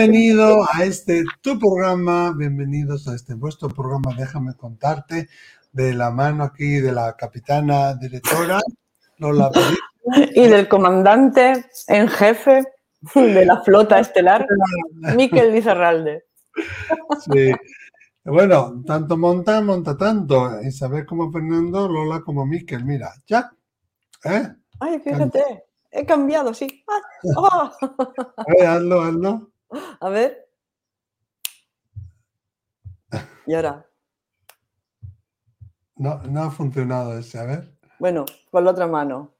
Bienvenido a este tu programa, bienvenidos a este vuestro programa, déjame contarte, de la mano aquí de la capitana directora, Lola Y del comandante en jefe de la flota estelar, Miquel Lizarralde. Sí. Bueno, tanto monta, monta tanto. Isabel como Fernando, Lola como Miquel. Mira, ya. ¿Eh? Ay, fíjate, he cambiado, sí. Ah, oh. hazlo, hazlo. A ver. Y ahora. No, no ha funcionado ese, a ver. Bueno, con la otra mano.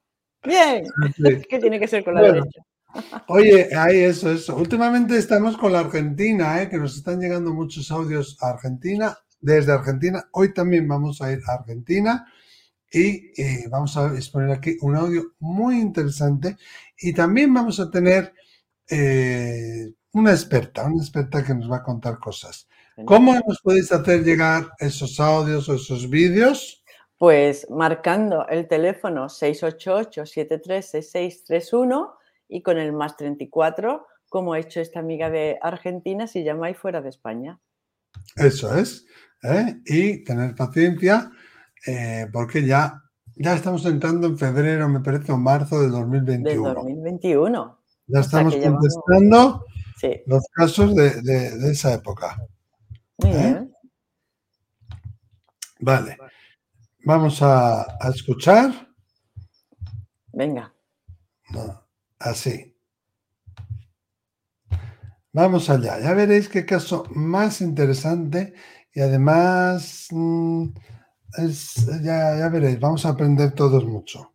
Bien. ¿Qué tiene que ser con la derecha? Oye, ahí eso, eso. Últimamente estamos con la Argentina, ¿eh? que nos están llegando muchos audios a Argentina, desde Argentina. Hoy también vamos a ir a Argentina y eh, vamos a exponer aquí un audio muy interesante y también vamos a tener eh, una experta, una experta que nos va a contar cosas. ¿Cómo nos podéis hacer llegar esos audios o esos vídeos? Pues marcando el teléfono 688-736631 y con el más 34, como ha hecho esta amiga de Argentina, si llamáis fuera de España. Eso es. ¿eh? Y tener paciencia, eh, porque ya, ya estamos entrando en febrero, me parece, o marzo de 2021. De 2021. Ya estamos contestando los casos de, esa época. Muy ¿eh? bien. Vale. Vamos a, a escuchar. Venga. No. Así. Vamos allá. Ya veréis qué caso más interesante y además mm, ya, veréis, vamos a aprender todos mucho.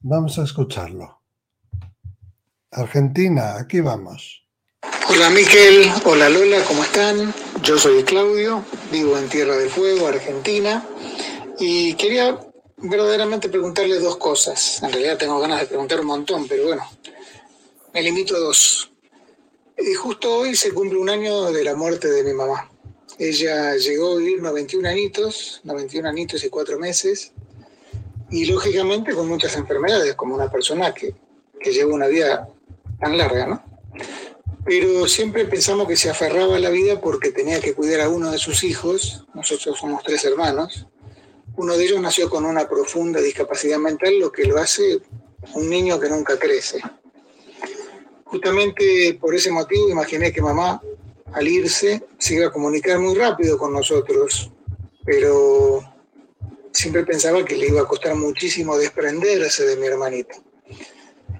Vamos a escucharlo. Argentina, aquí vamos. Hola Miquel, hola Lola, ¿cómo están? Yo soy Claudio, vivo en Tierra del Fuego, Argentina, y quería verdaderamente preguntarle dos cosas. En realidad tengo ganas de preguntar un montón, pero bueno, me limito a dos. Y justo hoy se cumple un año de la muerte de mi mamá. Ella llegó a vivir 91 añitos, 91 añitos y cuatro meses, y lógicamente con muchas enfermedades, como una persona que, que lleva una vida tan larga, ¿no? Pero siempre pensamos que se aferraba a la vida porque tenía que cuidar a uno de sus hijos, nosotros somos tres hermanos, uno de ellos nació con una profunda discapacidad mental, lo que lo hace un niño que nunca crece. Justamente por ese motivo imaginé que mamá, al irse, se iba a comunicar muy rápido con nosotros, pero siempre pensaba que le iba a costar muchísimo desprenderse de mi hermanito.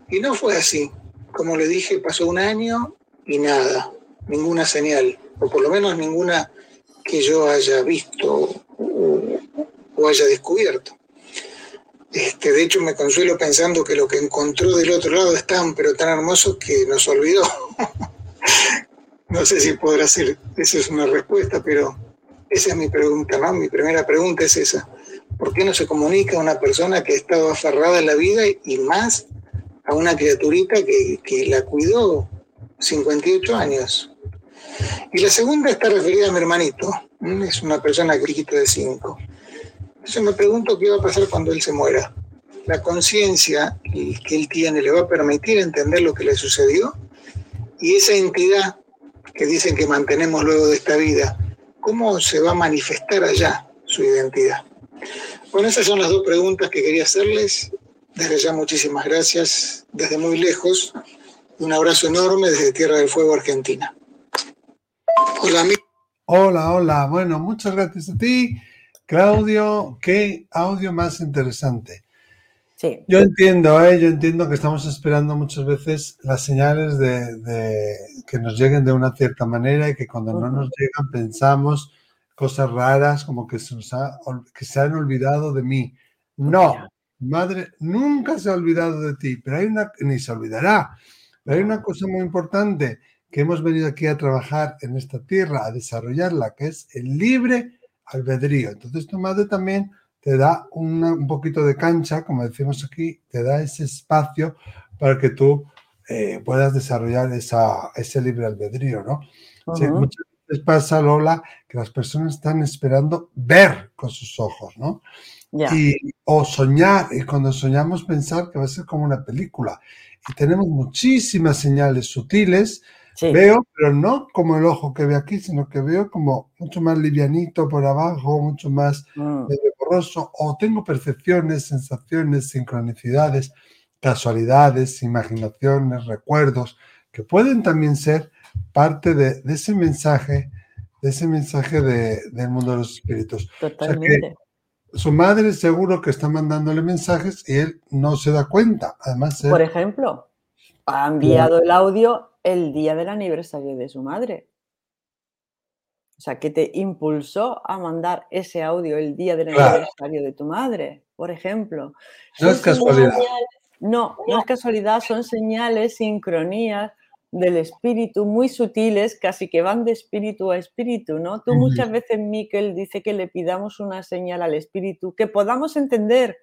Y no fue así. Como le dije, pasó un año y nada, ninguna señal, o por lo menos ninguna que yo haya visto o haya descubierto. Este, de hecho, me consuelo pensando que lo que encontró del otro lado es tan, pero tan hermoso que nos olvidó. no sé si podrá ser, esa es una respuesta, pero esa es mi pregunta, ¿no? Mi primera pregunta es esa. ¿Por qué no se comunica a una persona que ha estado aferrada en la vida y más a una criaturita que, que la cuidó 58 años? Y la segunda está referida a mi hermanito. Es una persona que de 5. Entonces me pregunto qué va a pasar cuando él se muera. La conciencia que él tiene le va a permitir entender lo que le sucedió y esa entidad que dicen que mantenemos luego de esta vida, ¿cómo se va a manifestar allá su identidad? Bueno, esas son las dos preguntas que quería hacerles. Desde ya muchísimas gracias desde muy lejos. Un abrazo enorme desde Tierra del Fuego, Argentina. Hola, Hola, hola. Bueno, muchas gracias a ti. Claudio, qué audio más interesante. Sí. Yo entiendo, ¿eh? yo entiendo que estamos esperando muchas veces las señales de, que nos lleguen de una cierta manera y que cuando no nos llegan pensamos cosas raras como que se, que se han olvidado de mí. No, madre nunca se ha olvidado de ti, pero hay una, ni se olvidará, pero hay una cosa muy importante que hemos venido aquí a trabajar en esta tierra, a desarrollarla, que es el libre albedrío. Entonces tu madre también te da un poquito de cancha, como decimos aquí, te da ese espacio para que tú eh, puedas desarrollar esa, ese libre albedrío, ¿no? muchas veces pasa, Lola, que las personas están esperando ver con sus ojos, ¿no? Y, o soñar, y cuando soñamos pensar que va a ser como una película. Y tenemos muchísimas señales sutiles, Veo, pero no como el ojo que ve aquí, sino que veo como mucho más livianito por abajo, mucho más mm. borroso, o tengo percepciones, sensaciones, sincronicidades, casualidades, imaginaciones, recuerdos, que pueden también ser parte de, ese mensaje, de ese mensaje del mundo de los espíritus. Totalmente. Su madre seguro que está mandándole mensajes y él no se da cuenta. Además, por ejemplo, ha enviado el audio el día del aniversario de su madre. O sea, que te impulsó a mandar ese audio el día del aniversario de tu madre, por ejemplo. No es casualidad. no, no es casualidad, son señales, sincronías del espíritu muy sutiles, casi que van de espíritu a espíritu, ¿no? Tú muchas veces, Miquel, dice que le pidamos una señal al espíritu que podamos entender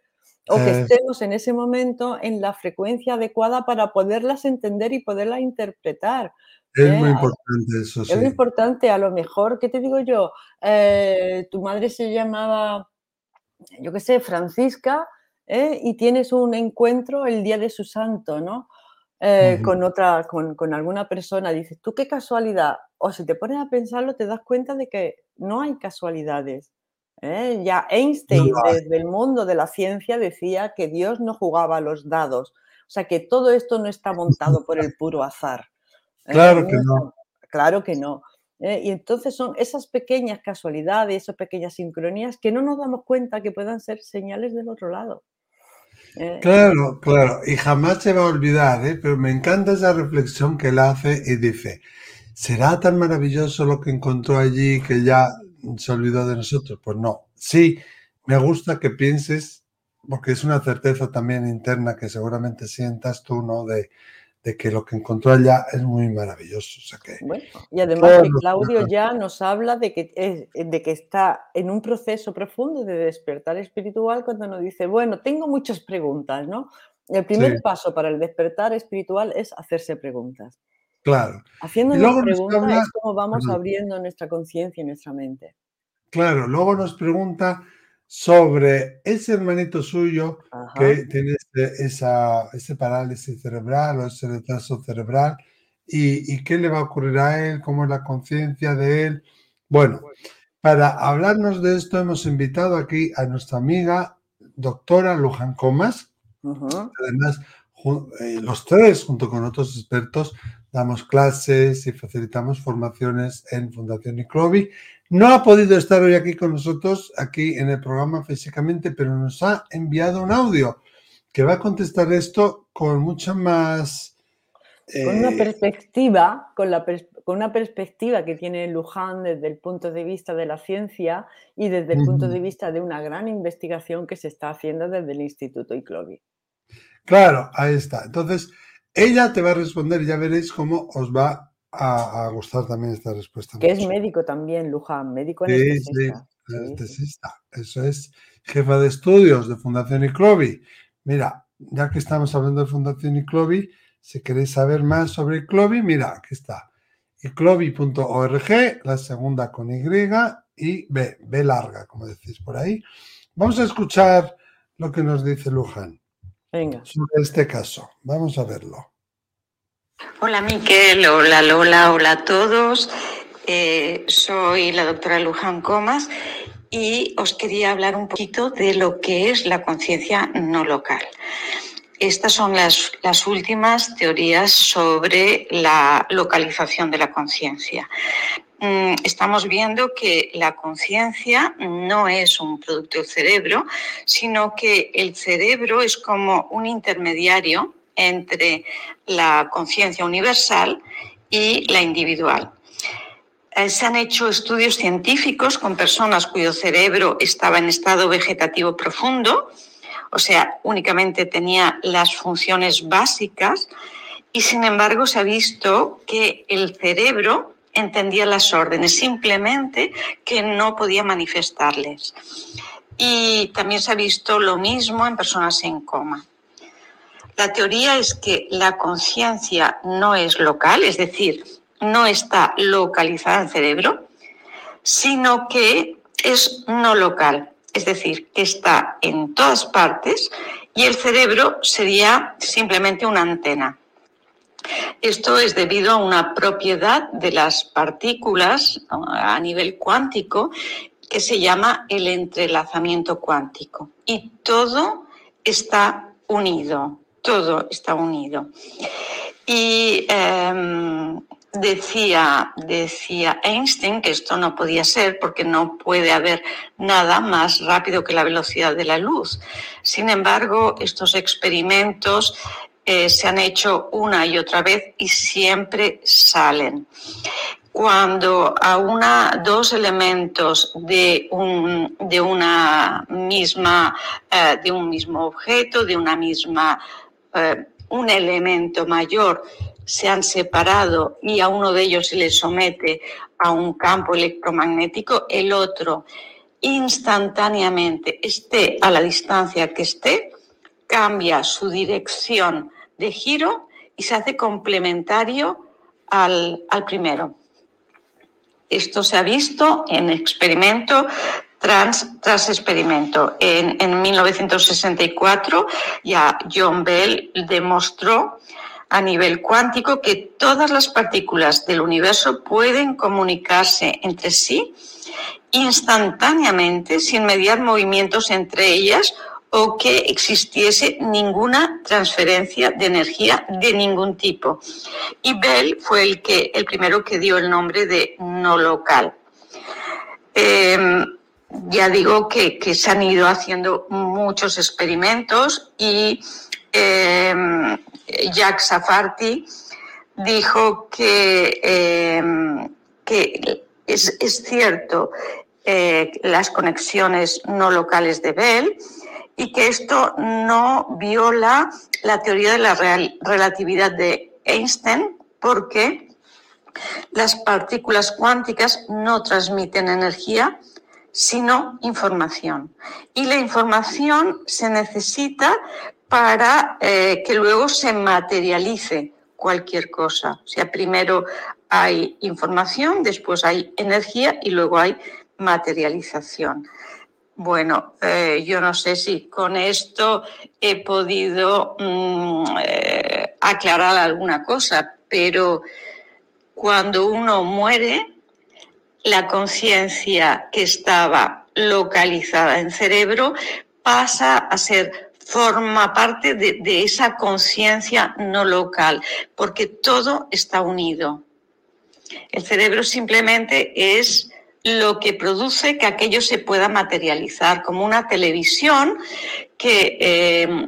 o que eh. estemos en ese momento en la frecuencia adecuada para poderlas entender y poderlas interpretar. Es muy ¿eh? importante eso, sí. Es muy importante, a lo mejor, ¿qué te digo yo? Eh, tu madre se llamaba, yo qué sé, Francisca, y tienes un encuentro el día de su santo, ¿no? Con otra, con, con, alguna persona, dices, tú qué casualidad, o si te pones a pensarlo, te das cuenta de que no hay casualidades. ¿eh? Ya Einstein, desde el mundo de la ciencia, decía que Dios no jugaba a los dados. O sea, que todo esto no está montado por el puro azar. ¿eh? Claro que no. Claro que no. ¿eh? Y entonces son esas pequeñas casualidades, esas pequeñas sincronías que no nos damos cuenta que puedan ser señales del otro lado. Claro, claro, y jamás se va a olvidar, pero me encanta esa reflexión que él hace y dice, ¿será tan maravilloso lo que encontró allí que ya se olvidó de nosotros. Pues no. Sí, me gusta que pienses, porque es una certeza también interna que seguramente sientas tú, ¿no? De, que lo que encontró allá es muy maravilloso. y además Claudio ya nos habla de que, es, de que está en un proceso profundo de despertar espiritual cuando nos dice, bueno, tengo muchas preguntas, ¿no? El primer paso para el despertar espiritual es hacerse preguntas. Claro. Haciendo una pregunta es como vamos abriendo nuestra conciencia y nuestra mente. Claro, luego nos pregunta sobre ese hermanito suyo que tiene esa, ese parálisis cerebral o ese retraso cerebral y, y, qué le va a ocurrir a él, cómo es la conciencia de él. Bueno, para hablarnos de esto hemos invitado aquí a nuestra amiga doctora Luján Comas. Además, eh, los tres, junto con otros expertos, damos clases y facilitamos formaciones en Fundación Iclovi. No ha podido estar hoy aquí con nosotros, aquí en el programa físicamente, pero nos ha enviado un audio que va a contestar esto con mucha más... Con una eh, perspectiva, con, la con una perspectiva que tiene Luján desde el punto de vista de la ciencia y desde el punto de vista de una gran investigación que se está haciendo desde el Instituto Iclovi. Claro, ahí está. Entonces, ella te va a responder y ya veréis cómo os va a, gustar también esta respuesta. Que es médico también, Luján, médico anestesista. Sí, anestesista. Eso es jefa de estudios de Fundación Iclovi. Mira, ya que estamos hablando de Fundación Iclovi, si queréis saber más sobre Iclovi, mira, aquí está. iclovi.org, la segunda con Y y B, B larga, como decís por ahí. Vamos a escuchar lo que nos dice Luján. Venga. Sobre este caso. Vamos a verlo. Hola Miquel, hola Lola, hola a todos. Eh, soy la doctora Luján Comas y os quería hablar un poquito de lo que es la conciencia no local. Estas son las, las, últimas teorías sobre la localización de la conciencia. Mm, estamos viendo que la conciencia no es un producto del cerebro, sino que el cerebro es como un intermediario entre la conciencia universal y la individual. Eh, se han hecho estudios científicos con personas cuyo cerebro estaba en estado vegetativo profundo, o sea, únicamente tenía las funciones básicas, y sin embargo se ha visto que el cerebro entendía las órdenes, simplemente que no podía manifestarles. Y también se ha visto lo mismo en personas en coma. La teoría es que la conciencia no es local, es decir, no está localizada en el cerebro, sino que es no local, es decir, que está en todas partes y el cerebro sería simplemente una antena. Esto es debido a una propiedad de las partículas a nivel cuántico que se llama el entrelazamiento cuántico. Y todo está unido, todo está unido. Y em, decía, decía Einstein que esto no podía ser porque no puede haber nada más rápido que la velocidad de la luz. Sin embargo, estos experimentos eh, se han hecho una y otra vez y siempre salen. Cuando a una, dos elementos de un, de una misma, eh, de un mismo objeto, de una misma, eh, un elemento mayor, se han separado y a uno de ellos se le somete a un campo electromagnético, el otro instantáneamente, esté a la distancia que esté, cambia su dirección de giro y se hace complementario al, primero. Esto se ha visto en experimento tras, tras experimento. En, en 1964 ya John Bell demostró a nivel cuántico que todas las partículas del universo pueden comunicarse entre sí instantáneamente sin mediar movimientos entre ellas o que existiese ninguna transferencia de energía de ningún tipo. Y Bell fue el, que, el primero que dio el nombre de no local. Em, ya digo que, se han ido haciendo muchos experimentos y em, Jack Safarti, dijo que, em, es, cierto eh, las conexiones no locales de Bell y que esto no viola la teoría de la relatividad de Einstein porque las partículas cuánticas no transmiten energía, sino información. Y la información se necesita para eh, que luego se materialice cualquier cosa. O sea, primero hay información, después hay energía y luego hay materialización. Bueno, eh, yo no sé si con esto he podido mm, eh, aclarar alguna cosa, pero cuando uno muere, la conciencia que estaba localizada en cerebro pasa a ser forma parte de, esa conciencia no local, porque todo está unido. El cerebro simplemente es lo que produce que aquello se pueda materializar, como una televisión que eh,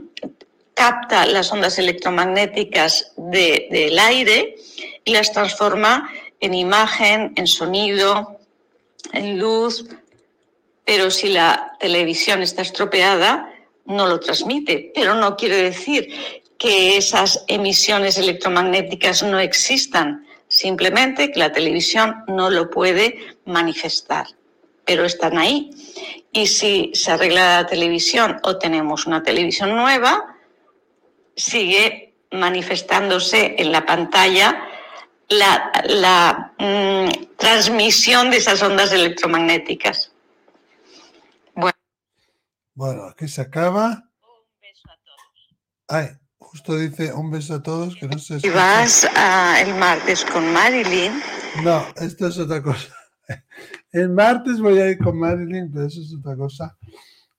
capta las ondas electromagnéticas del aire y las transforma en imagen, en sonido, en luz, pero si la televisión está estropeada, no lo transmite, pero no quiere decir que esas emisiones electromagnéticas no existan, simplemente que la televisión no lo puede manifestar, pero están ahí. Y si se arregla la televisión o tenemos una televisión nueva, sigue manifestándose en la pantalla la, mm, transmisión de esas ondas electromagnéticas. Bueno, aquí se acaba. Un beso a todos. Ay, justo dice un beso a todos, que no sé si... vas el martes con Marilyn? No, esto es otra cosa. El martes voy a ir con Marilyn, pero eso es otra cosa.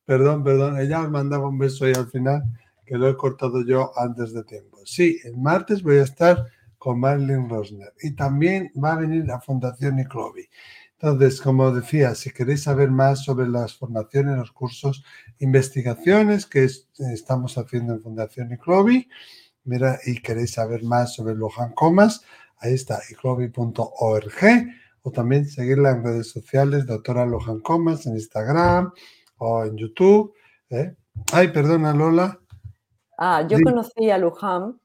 Perdón, perdón, ella me mandaba un beso ahí al final, que lo he cortado yo antes de tiempo. Sí, el martes voy a estar con Marilyn Rosner y también va a venir la Fundación Niclovi. Entonces, como decía, si queréis saber más sobre las formaciones, los cursos, investigaciones que estamos haciendo en Fundación Iclovi, mira, y queréis saber más sobre Lohan Comas, ahí está, iclovi.org, o también seguirla en redes sociales, doctora Lohan Comas, en Instagram o en YouTube. ¿eh? Ay, perdona, Lola. Ah, yo conocí a Luján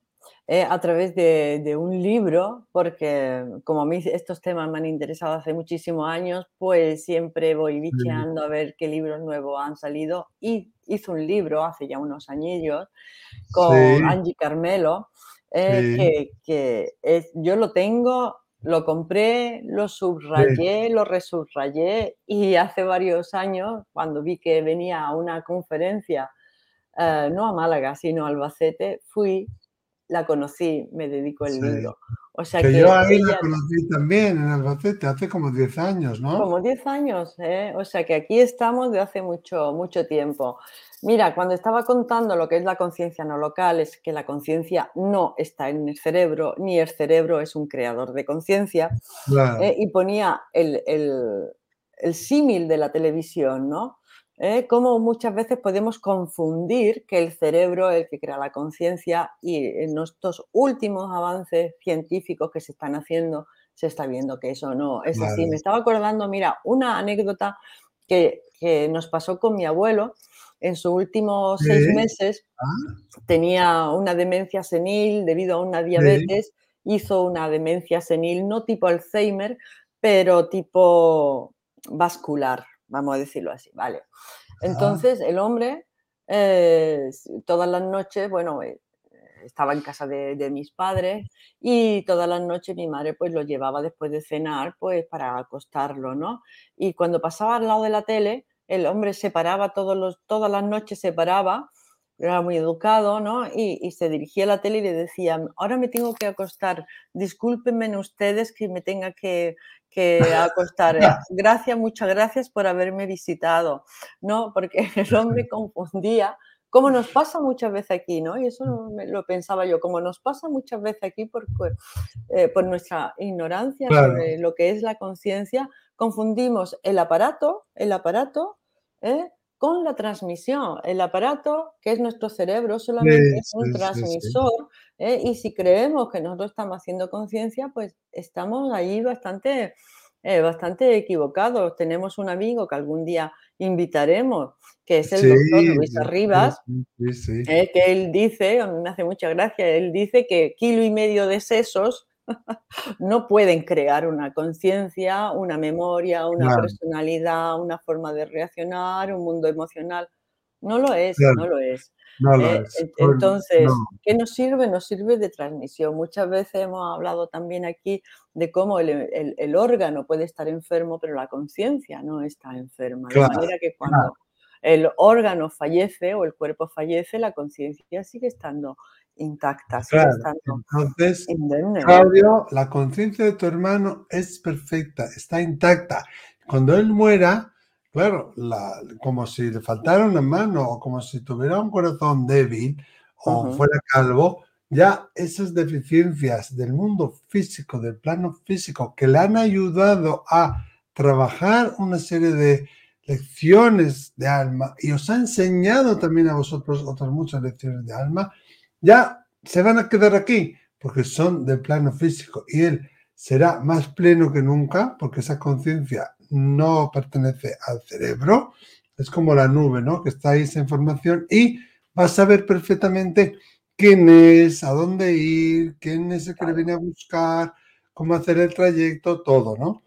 eh, a través de, un libro, porque como a mí estos temas me han interesado hace muchísimos años, pues siempre voy bicheando a ver qué libros nuevos han salido. Y hizo un libro hace ya unos añillos con Angie Carmelo, eh, que, es, yo lo tengo, lo compré, lo subrayé, lo resubrayé y hace varios años, cuando vi que venía a una conferencia, eh, no a Málaga, sino a Albacete, fui la conocí, me dedico el Sí. libro. O sea Que que yo ahí la ella- conocí también en Albacete, hace como 10 años, ¿no? Como 10 años, ¿eh? O sea que aquí estamos de hace mucho, mucho tiempo. Mira, cuando estaba contando lo que es la conciencia no local, es que la conciencia no está en el cerebro, ni el cerebro es un creador de conciencia, Claro. ¿eh? y ponía el, el- el símil de la televisión, ¿no? ¿Eh? Cómo muchas veces podemos confundir que el cerebro es el que crea la conciencia y en estos últimos avances científicos que se están haciendo se está viendo que eso no es así. Me estaba acordando, mira, una anécdota que, que nos pasó con mi abuelo en sus últimos seis meses. Ah. Tenía una demencia senil debido a una diabetes, hizo una demencia senil, no tipo Alzheimer, pero tipo vascular, vamos a decirlo así, ¿vale? Entonces el hombre eh, todas las noches, bueno, eh, estaba en casa de, de mis padres y todas las noches mi madre pues lo llevaba después de cenar pues para acostarlo, ¿no? Y cuando pasaba al lado de la tele, el hombre se paraba todos los, todas las noches, se paraba, era muy educado, ¿no? Y, y se dirigía a la tele y le decía, ahora me tengo que acostar, discúlpenme ustedes que me tenga que, que acostar. eh, Gracias, muchas gracias por haberme visitado, ¿no? Porque el hombre confundía, como nos pasa muchas veces aquí, ¿no? Y eso lo pensaba yo, como nos pasa muchas veces aquí por, eh, por nuestra ignorancia Claro. sobre lo que es la conciencia, confundimos el aparato, el aparato, ¿eh? Con la transmisión. El aparato, que es nuestro cerebro, solamente es un sí, sí. transmisor. ¿eh? Y si creemos que nosotros estamos haciendo conciencia, pues estamos ahí bastante, eh, bastante equivocados. Tenemos un amigo que algún día invitaremos, que es el doctor Luis Arribas, eh, que él dice, a mí me hace mucha gracia, él dice que kilo y medio de sesos no pueden crear una conciencia, una memoria, una Claro. personalidad, una forma de reaccionar, un mundo emocional. No lo es, Claro. no lo es. No lo Eh, es. Pues, Entonces, no. ¿qué nos sirve? Nos sirve de transmisión. Muchas veces hemos hablado también aquí de cómo el, el- el órgano puede estar enfermo, pero la conciencia no está enferma. Claro, de manera que cuando el órgano fallece o el cuerpo fallece, la conciencia sigue estando intacta, sigue Claro. estando Entonces, indemne. Claudio, la conciencia de tu hermano es perfecta, está intacta. Cuando él muera, claro, la- como si le faltara una mano o como si tuviera un corazón débil o Ujú. fuera calvo, ya esas deficiencias del mundo físico, del plano físico, que le han ayudado a trabajar una serie de lecciones de alma y os ha enseñado también a vosotros otras muchas lecciones de alma, ya se van a quedar aquí porque son del plano físico y él será más pleno que nunca porque esa conciencia no pertenece al cerebro, es como la nube, ¿no? Que está ahí esa información y va a saber perfectamente quién es, a dónde ir, quién es el que le viene a buscar, cómo hacer el trayecto, todo, ¿no?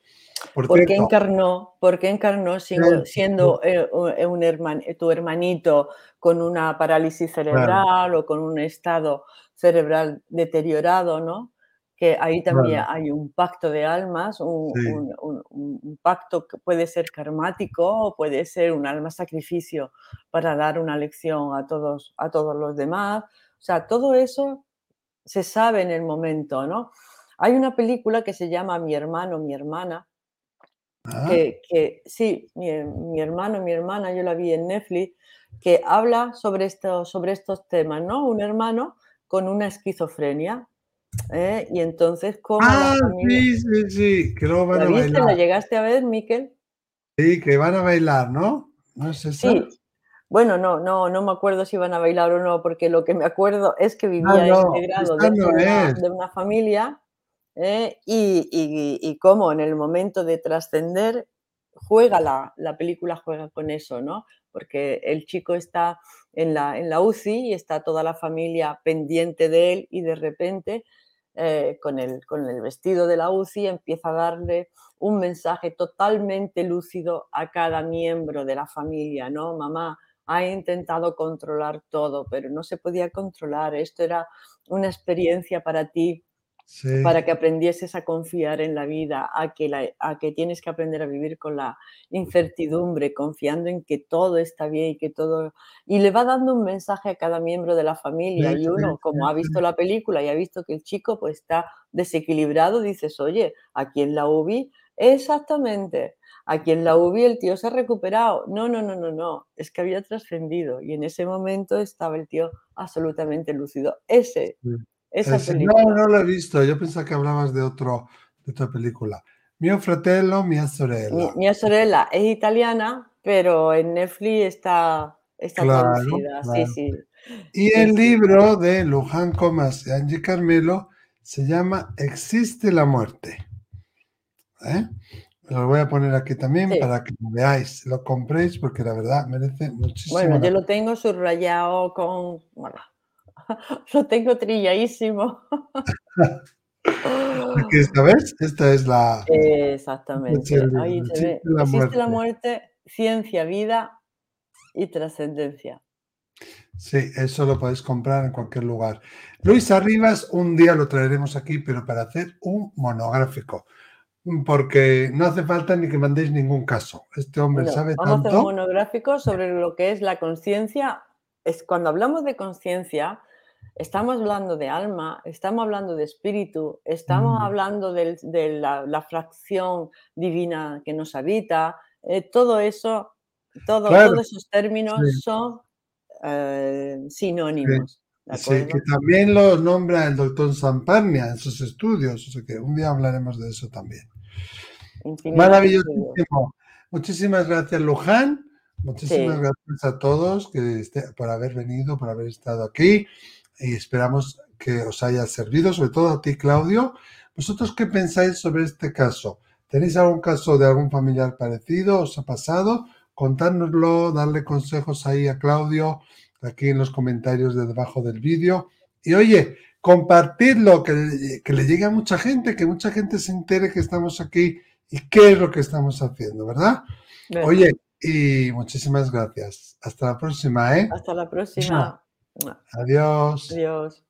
Por ¿Por qué encarnó, por qué encarnó siendo, Claro. siendo, eh, eh, un herman- tu hermanito con una parálisis cerebral o con un estado cerebral deteriorado, ¿no? Que ahí también Claro. hay un pacto de almas, un, Sí. un- un- un pacto que puede ser karmático o puede ser un alma sacrificio para dar una lección a todos, a todos los demás. O sea, todo eso se sabe en el momento, ¿no? Hay una película que se llama Mi hermano, mi hermana, ah, que, que sí, mi, mi hermano, mi hermana, yo la vi en Netflix, que habla sobre, esto, sobre estos temas, ¿no? Un hermano con una esquizofrenia, ¿eh? y entonces cómo ah, la familia... sí, sí, sí, que luego van ¿La a viste? ¿La bailar. llegaste a ver, Miquel? Sí, que van a bailar, ¿no? ¿No es? Sí. Bueno, no, no, no me acuerdo si iban a bailar o no, porque lo que me acuerdo es que vivía Ah, no, integrado esa dentro no de una, de una familia ¿eh? y, cómo en el momento de trascender juega la, la película juega con eso, ¿no? Porque el chico está en la, en la UCI y está toda la familia pendiente de él y de repente eh, con, el, con el vestido de la UCI empieza a darle un mensaje totalmente lúcido a cada miembro de la familia, ¿no? Mamá, ha intentado controlar todo, pero no se podía controlar. Esto era una experiencia para ti para que aprendieses a confiar en la vida, a que, a que tienes que aprender a vivir con la incertidumbre, confiando en que todo está bien y que todo... Y le va dando un mensaje a cada miembro de la familia y uno, como ha visto la película y ha visto que el chico pues está desequilibrado, dices, oye, aquí en la UBI, exactamente, aquí en la UBI el tío se ha recuperado. No, no, no, no, no, es que había trascendido y en ese momento estaba el tío absolutamente lúcido. Ese no, no lo he visto. Yo pensaba que hablabas de, otro, de otra película. Mio fratello, mia sorella. mia sorella es italiana, pero en Netflix está, está traducida. Sí, sí. Y el libro de Luján Comas y Angie Carmelo se llama Existe la muerte. ¿Eh? Lo voy a poner aquí también para que lo veáis, lo compréis, porque la verdad merece muchísimo. Bueno, yo lo tengo subrayado con. Lo tengo trilladísimo. esta vez, esta es la. Exactamente. Ahí ve. La Existe la muerte, ciencia, vida y trascendencia. Sí, eso lo podéis comprar en cualquier lugar. Luis Arribas, un día lo traeremos aquí, pero para hacer un monográfico. Porque no hace falta ni que mandéis ningún caso. Este hombre sabe tanto. Vamos a hacer un monográfico sobre lo que es la conciencia. Es cuando hablamos de conciencia, Estamos hablando de alma, estamos hablando de espíritu, estamos mm. hablando de, la, fracción divina que nos habita. Eh, todo eso, todos esos términos son eh, sinónimos. Sí, que también lo nombra el doctor Zamparnia en sus estudios, o sea que un día hablaremos de eso también. Maravillosísimo. Muchísimas gracias, Luján. Muchísimas gracias a todos que por haber venido, por haber estado aquí y esperamos que os haya servido, sobre todo a ti, Claudio. ¿Vosotros qué pensáis sobre este caso? ¿Tenéis algún caso de algún familiar parecido? ¿Os ha pasado? Contárnoslo, darle consejos ahí a Claudio, aquí en los comentarios de debajo del vídeo. Y oye, compartirlo, que, que le llegue a mucha gente, que mucha gente se entere que estamos aquí y qué es lo que estamos haciendo, ¿verdad? Oye, y muchísimas gracias. Hasta la próxima, ¿eh? Hasta la próxima. Adiós. Adiós.